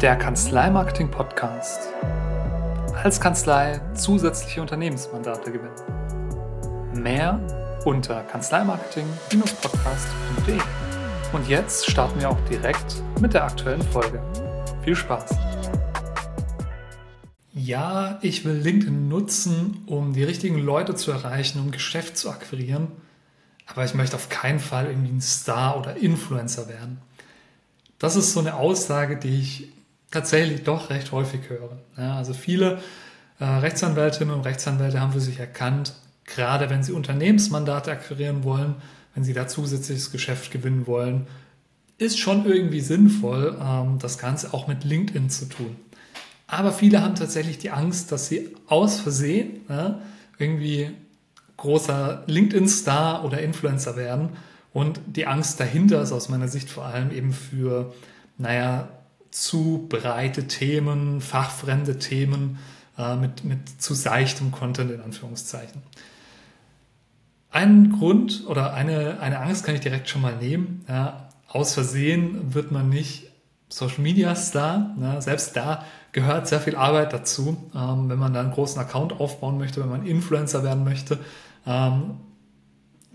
der Kanzleimarketing Podcast. Als Kanzlei zusätzliche Unternehmensmandate gewinnen. Mehr unter kanzleimarketing-podcast.de. Und jetzt starten wir auch direkt mit der aktuellen Folge. Viel Spaß! Ja, ich will LinkedIn nutzen, um die richtigen Leute zu erreichen, um Geschäft zu akquirieren. Aber ich möchte auf keinen Fall irgendwie ein Star oder Influencer werden. Das ist so eine Aussage, die ich tatsächlich doch recht häufig höre. Ja, also viele äh, Rechtsanwältinnen und Rechtsanwälte haben für sich erkannt, gerade wenn sie Unternehmensmandate akquirieren wollen, wenn sie da zusätzliches Geschäft gewinnen wollen, ist schon irgendwie sinnvoll, ähm, das Ganze auch mit LinkedIn zu tun. Aber viele haben tatsächlich die Angst, dass sie aus Versehen ja, irgendwie großer LinkedIn-Star oder Influencer werden. Und die Angst dahinter ist aus meiner Sicht vor allem eben für, naja, zu breite Themen, fachfremde Themen äh, mit, mit zu seichtem Content in Anführungszeichen. Einen Grund oder eine, eine Angst kann ich direkt schon mal nehmen. Ja, aus Versehen wird man nicht Social Media Star. Ja, selbst da gehört sehr viel Arbeit dazu, ähm, wenn man da einen großen Account aufbauen möchte, wenn man Influencer werden möchte. Ähm,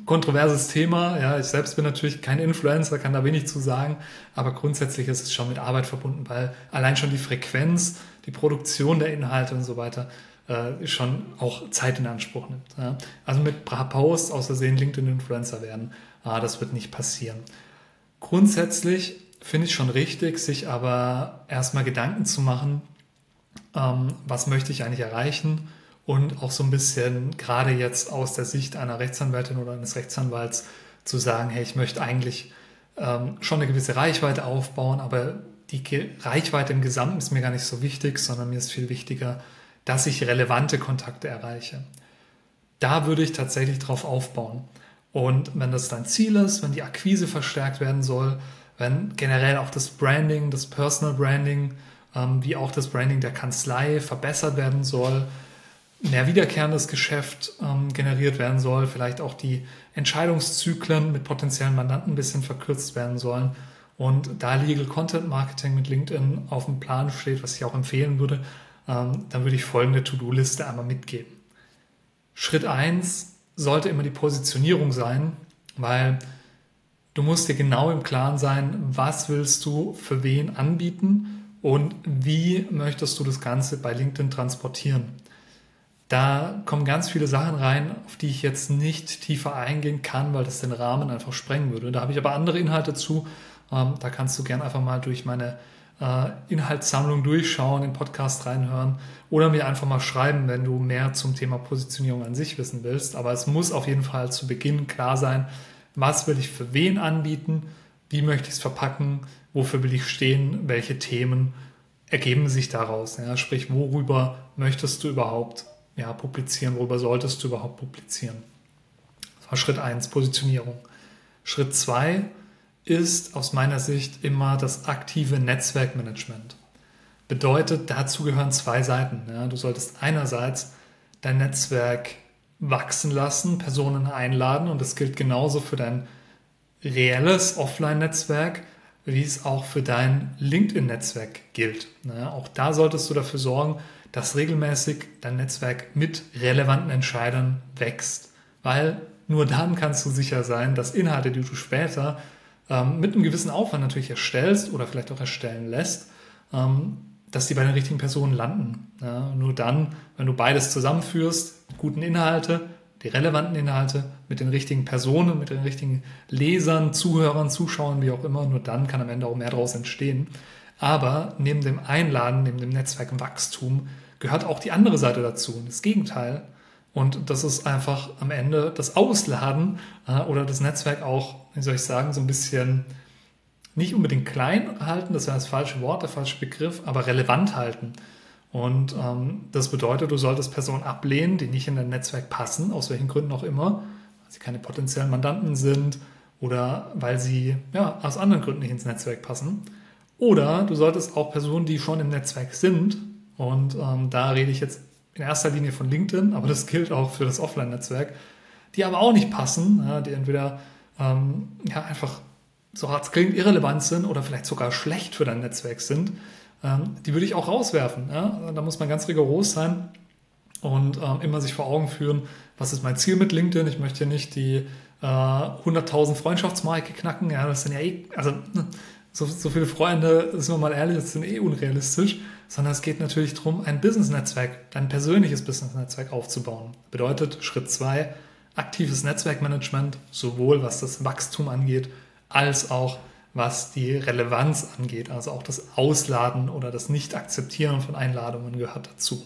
kontroverses Thema. Ja, ich selbst bin natürlich kein Influencer, kann da wenig zu sagen, aber grundsätzlich ist es schon mit Arbeit verbunden, weil allein schon die Frequenz, die Produktion der Inhalte und so weiter äh, schon auch Zeit in Anspruch nimmt. Ja. Also mit Posts aus Versehen LinkedIn-Influencer werden, äh, das wird nicht passieren. Grundsätzlich finde ich schon richtig, sich aber erstmal Gedanken zu machen, ähm, was möchte ich eigentlich erreichen und auch so ein bisschen gerade jetzt aus der Sicht einer Rechtsanwältin oder eines Rechtsanwalts zu sagen, hey, ich möchte eigentlich ähm, schon eine gewisse Reichweite aufbauen, aber die Reichweite im Gesamten ist mir gar nicht so wichtig, sondern mir ist viel wichtiger, dass ich relevante Kontakte erreiche. Da würde ich tatsächlich drauf aufbauen. Und wenn das dein Ziel ist, wenn die Akquise verstärkt werden soll, wenn generell auch das Branding, das Personal Branding, ähm, wie auch das Branding der Kanzlei verbessert werden soll, mehr wiederkehrendes Geschäft ähm, generiert werden soll, vielleicht auch die Entscheidungszyklen mit potenziellen Mandanten ein bisschen verkürzt werden sollen. Und da Legal Content Marketing mit LinkedIn auf dem Plan steht, was ich auch empfehlen würde, ähm, dann würde ich folgende To-Do-Liste einmal mitgeben. Schritt eins sollte immer die Positionierung sein, weil du musst dir genau im Klaren sein, was willst du für wen anbieten und wie möchtest du das Ganze bei LinkedIn transportieren. Da kommen ganz viele Sachen rein, auf die ich jetzt nicht tiefer eingehen kann, weil das den Rahmen einfach sprengen würde. Da habe ich aber andere Inhalte zu. Ähm, da kannst du gerne einfach mal durch meine äh, Inhaltssammlung durchschauen, den Podcast reinhören oder mir einfach mal schreiben, wenn du mehr zum Thema Positionierung an sich wissen willst. Aber es muss auf jeden Fall zu Beginn klar sein, was will ich für wen anbieten, wie möchte ich es verpacken, wofür will ich stehen, welche Themen ergeben sich daraus. Ja? Sprich, worüber möchtest du überhaupt ja, publizieren, worüber solltest du überhaupt publizieren. Das war Schritt 1, Positionierung. Schritt 2 ist aus meiner Sicht immer das aktive Netzwerkmanagement. Bedeutet, dazu gehören zwei Seiten. Ja. Du solltest einerseits dein Netzwerk wachsen lassen, Personen einladen und das gilt genauso für dein reelles Offline-Netzwerk, wie es auch für dein LinkedIn-Netzwerk gilt. Ja, auch da solltest du dafür sorgen, dass regelmäßig dein Netzwerk mit relevanten Entscheidern wächst. Weil nur dann kannst du sicher sein, dass Inhalte, die du später ähm, mit einem gewissen Aufwand natürlich erstellst oder vielleicht auch erstellen lässt, ähm, dass die bei den richtigen Personen landen. Ja, nur dann, wenn du beides zusammenführst, guten Inhalte, die relevanten Inhalte mit den richtigen Personen, mit den richtigen Lesern, Zuhörern, Zuschauern, wie auch immer, nur dann kann am Ende auch mehr daraus entstehen. Aber neben dem Einladen, neben dem Netzwerkwachstum gehört auch die andere Seite dazu, das Gegenteil. Und das ist einfach am Ende das Ausladen äh, oder das Netzwerk auch, wie soll ich sagen, so ein bisschen nicht unbedingt klein halten, das wäre das falsche Wort, der falsche Begriff, aber relevant halten. Und ähm, das bedeutet, du solltest Personen ablehnen, die nicht in dein Netzwerk passen, aus welchen Gründen auch immer, weil sie keine potenziellen Mandanten sind oder weil sie ja, aus anderen Gründen nicht ins Netzwerk passen. Oder du solltest auch Personen, die schon im Netzwerk sind, und ähm, da rede ich jetzt in erster Linie von LinkedIn, aber das gilt auch für das Offline-Netzwerk, die aber auch nicht passen, ja, die entweder ähm, ja, einfach, so hart klingt, irrelevant sind oder vielleicht sogar schlecht für dein Netzwerk sind. ähm, die würde ich auch rauswerfen. Ja? Da muss man ganz rigoros sein und ähm, immer sich vor Augen führen, was ist mein Ziel mit LinkedIn? Ich möchte nicht die äh, 100.000 Freundschaftsmarke knacken. Ja, das sind ja eh, also ne, so, so viele Freunde, sind wir mal ehrlich, das sind eh unrealistisch, sondern es geht natürlich darum, ein Business-Netzwerk, dein persönliches Business-Netzwerk aufzubauen. Bedeutet Schritt zwei aktives Netzwerkmanagement, sowohl was das Wachstum angeht, als auch was die Relevanz angeht. Also auch das Ausladen oder das Nicht-Akzeptieren von Einladungen gehört dazu.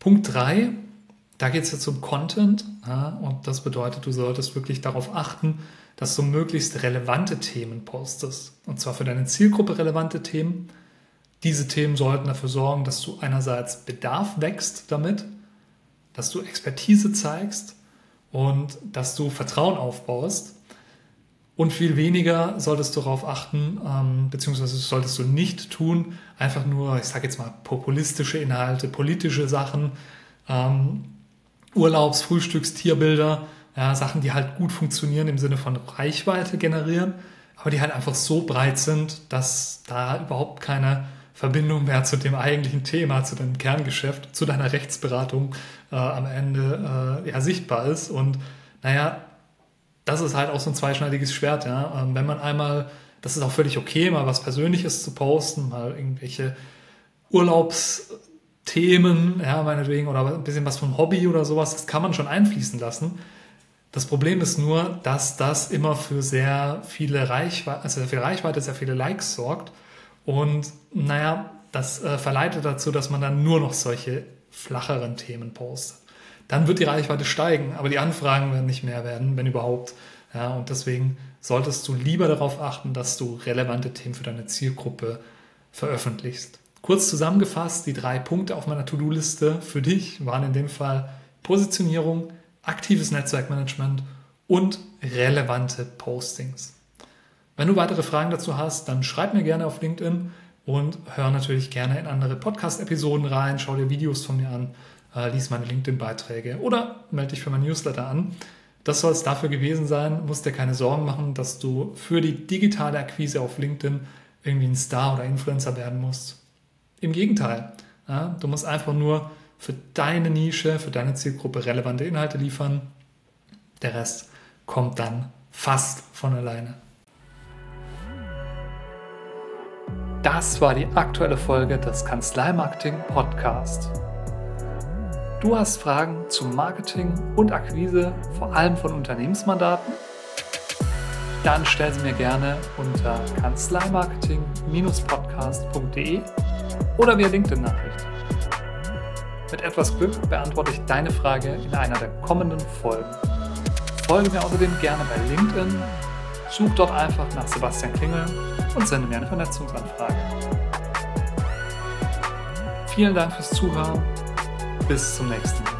Punkt 3, da geht es jetzt um Content ja, und das bedeutet, du solltest wirklich darauf achten, dass du möglichst relevante Themen postest. Und zwar für deine Zielgruppe relevante Themen. Diese Themen sollten dafür sorgen, dass du einerseits Bedarf wächst damit, dass du Expertise zeigst und dass du Vertrauen aufbaust. Und viel weniger solltest du darauf achten, ähm, beziehungsweise solltest du nicht tun, einfach nur, ich sage jetzt mal, populistische Inhalte, politische Sachen, ähm, Urlaubs-, Frühstücks-, Tierbilder, ja, Sachen, die halt gut funktionieren im Sinne von Reichweite generieren, aber die halt einfach so breit sind, dass da überhaupt keine Verbindung mehr zu dem eigentlichen Thema, zu deinem Kerngeschäft, zu deiner Rechtsberatung äh, am Ende äh, ja, sichtbar ist. Und naja, das ist halt auch so ein zweischneidiges Schwert. Ja? Ähm, wenn man einmal, das ist auch völlig okay, mal was Persönliches zu posten, mal irgendwelche Urlaubsthemen, ja, meinetwegen, oder ein bisschen was vom Hobby oder sowas, das kann man schon einfließen lassen. Das Problem ist nur, dass das immer für sehr viele Reichweite, also sehr viel Reichweite, sehr viele Likes sorgt. Und naja, das äh, verleitet dazu, dass man dann nur noch solche flacheren Themen postet. Dann wird die Reichweite steigen, aber die Anfragen werden nicht mehr werden, wenn überhaupt. Ja, und deswegen solltest du lieber darauf achten, dass du relevante Themen für deine Zielgruppe veröffentlichst. Kurz zusammengefasst, die drei Punkte auf meiner To-Do-Liste für dich waren in dem Fall Positionierung, aktives Netzwerkmanagement und relevante Postings. Wenn du weitere Fragen dazu hast, dann schreib mir gerne auf LinkedIn und hör natürlich gerne in andere Podcast-Episoden rein, schau dir Videos von mir an, äh, lies meine LinkedIn-Beiträge oder melde dich für mein Newsletter an. Das soll es dafür gewesen sein. Musst dir keine Sorgen machen, dass du für die digitale Akquise auf LinkedIn irgendwie ein Star oder Influencer werden musst. Im Gegenteil, ja, du musst einfach nur für deine Nische, für deine Zielgruppe relevante Inhalte liefern. Der Rest kommt dann fast von alleine. Das war die aktuelle Folge des Kanzleimarketing Podcast. Du hast Fragen zum Marketing und Akquise, vor allem von Unternehmensmandaten? Dann stell sie mir gerne unter kanzleimarketing-podcast.de oder via LinkedIn-Nachricht. Mit etwas Glück beantworte ich deine Frage in einer der kommenden Folgen. Folge mir außerdem gerne bei LinkedIn, such dort einfach nach Sebastian Klingel und sende mir eine Vernetzungsanfrage. Vielen Dank fürs Zuhören. Bis zum nächsten Mal.